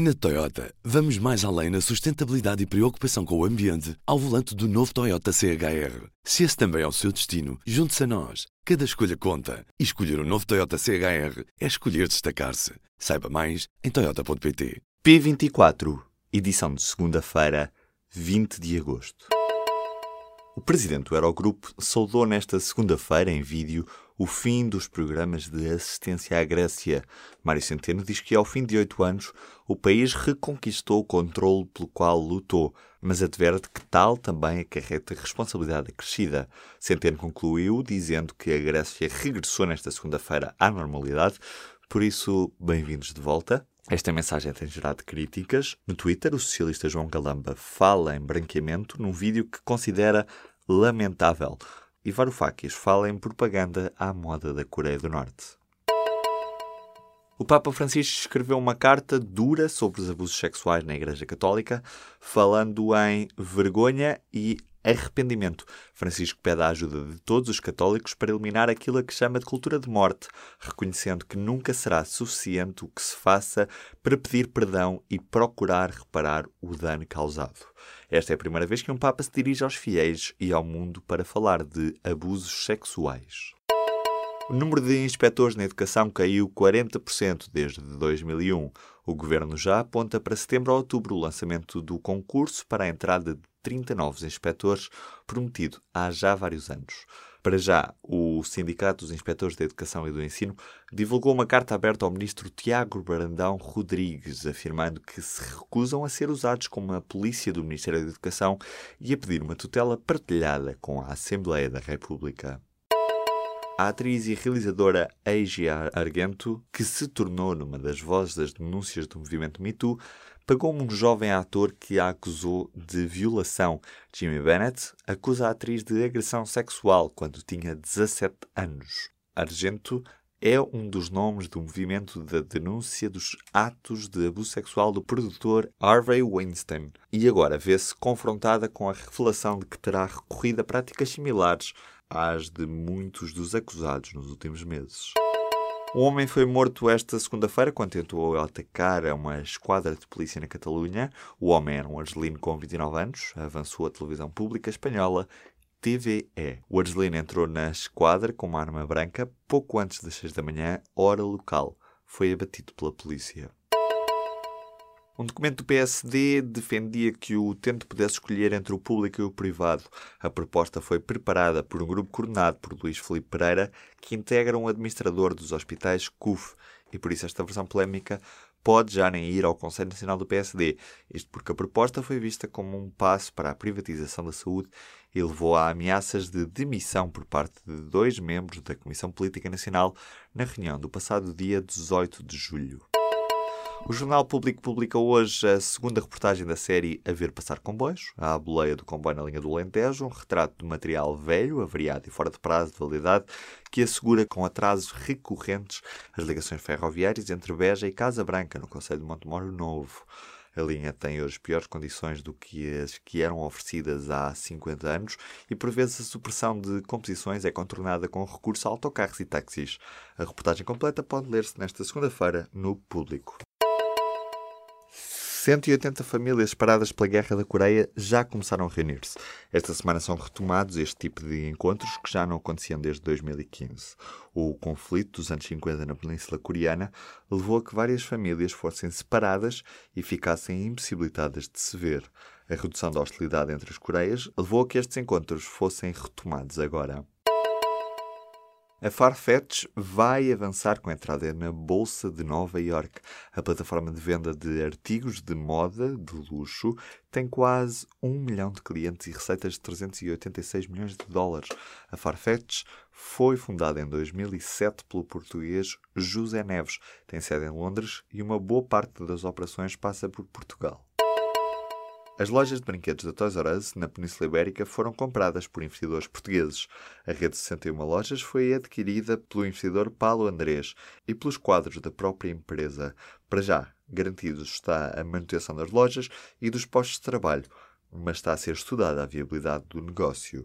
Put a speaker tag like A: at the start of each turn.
A: Na Toyota, vamos mais além na sustentabilidade e preocupação com o ambiente ao volante do novo Toyota CHR. Se esse também é o seu destino, junte-se a nós. Cada escolha conta. E escolher o um novo Toyota CHR é escolher destacar-se. Saiba mais em Toyota.pt.
B: P24, edição de segunda-feira, 20 de agosto. O presidente do Eurogrupo saudou nesta segunda-feira, em vídeo, o fim dos programas de assistência à Grécia. Mário Centeno diz que, ao fim de oito anos, o país reconquistou o controle pelo qual lutou, mas adverte que tal também acarreta responsabilidade acrescida. Centeno concluiu dizendo que a Grécia regressou nesta segunda-feira à normalidade, por isso, bem-vindos de volta. Esta mensagem tem gerado críticas. No Twitter, o socialista João Galamba fala em branqueamento num vídeo que considera lamentável. E Varoufakis fala em propaganda à moda da Coreia do Norte. O Papa Francisco escreveu uma carta dura sobre os abusos sexuais na Igreja Católica, falando em vergonha e arrependimento. Francisco pede a ajuda de todos os católicos para eliminar aquilo a que chama de cultura de morte, reconhecendo que nunca será suficiente o que se faça para pedir perdão e procurar reparar o dano causado. Esta é a primeira vez que um Papa se dirige aos fiéis e ao mundo para falar de abusos sexuais. O número de inspectores na educação caiu 40% desde 2001. O governo já aponta para setembro ou outubro o lançamento do concurso para a entrada de 30 novos inspectores, prometido há já vários anos. Para já, o Sindicato dos Inspectores da Educação e do Ensino divulgou uma carta aberta ao ministro Tiago Brandão Rodrigues, afirmando que se recusam a ser usados como a polícia do Ministério da Educação e a pedir uma tutela partilhada com a Assembleia da República. A atriz e realizadora Asia Argento, que se tornou numa das vozes das denúncias do movimento Me Too, pagou um jovem ator que a acusou de violação. Jimmy Bennett acusa a atriz de agressão sexual quando tinha 17 anos. Argento é um dos nomes do movimento da denúncia dos atos de abuso sexual do produtor Harvey Weinstein e agora vê-se confrontada com a revelação de que terá recorrido a práticas similares às de muitos dos acusados nos últimos meses. Um homem foi morto esta segunda-feira quando tentou atacar uma esquadra de polícia na Catalunha. O homem era um argelino com 29 anos, avançou a televisão pública espanhola TVE. O argelino entrou na esquadra com uma arma branca pouco antes das 6 da manhã, hora local. Foi abatido pela polícia. Um documento do PSD defendia que o utente pudesse escolher entre o público e o privado. A proposta foi preparada por um grupo coordenado por Luís Felipe Pereira, que integra um administrador dos hospitais CUF, e por isso esta versão polémica pode já nem ir ao Conselho Nacional do PSD. Isto porque a proposta foi vista como um passo para a privatização da saúde e levou a ameaças de demissão por parte de dois membros da Comissão Política Nacional na reunião do passado dia 18 de julho. O Jornal Público publica hoje a segunda reportagem da série A Ver Passar Comboios, a boleia do comboio na linha do Alentejo, um retrato de material velho, avariado e fora de prazo de validade, que assegura com atrasos recorrentes as ligações ferroviárias entre Beja e Casa Branca, no Conselho de Montemoro Novo. A linha tem hoje piores condições do que as que eram oferecidas há 50 anos e, por vezes, a supressão de composições é contornada com recurso a autocarros e táxis. A reportagem completa pode ler-se nesta segunda-feira no Público. 180 famílias separadas pela Guerra da Coreia já começaram a reunir-se. Esta semana são retomados este tipo de encontros que já não aconteciam desde 2015. O conflito dos anos 50 na Península Coreana levou a que várias famílias fossem separadas e ficassem impossibilitadas de se ver. A redução da hostilidade entre as Coreias levou a que estes encontros fossem retomados agora. A Farfetch vai avançar com a entrada na Bolsa de Nova York. A plataforma de venda de artigos de moda de luxo tem quase um milhão de clientes e receitas de 386 milhões de dólares. A Farfetch foi fundada em 2007 pelo português José Neves. Tem sede em Londres e uma boa parte das operações passa por Portugal. As lojas de brinquedos da Toys R Us na Península Ibérica foram compradas por investidores portugueses. A rede de 61 lojas foi adquirida pelo investidor Paulo Andrés e pelos quadros da própria empresa. Para já, garantidos está a manutenção das lojas e dos postos de trabalho, mas está a ser estudada a viabilidade do negócio.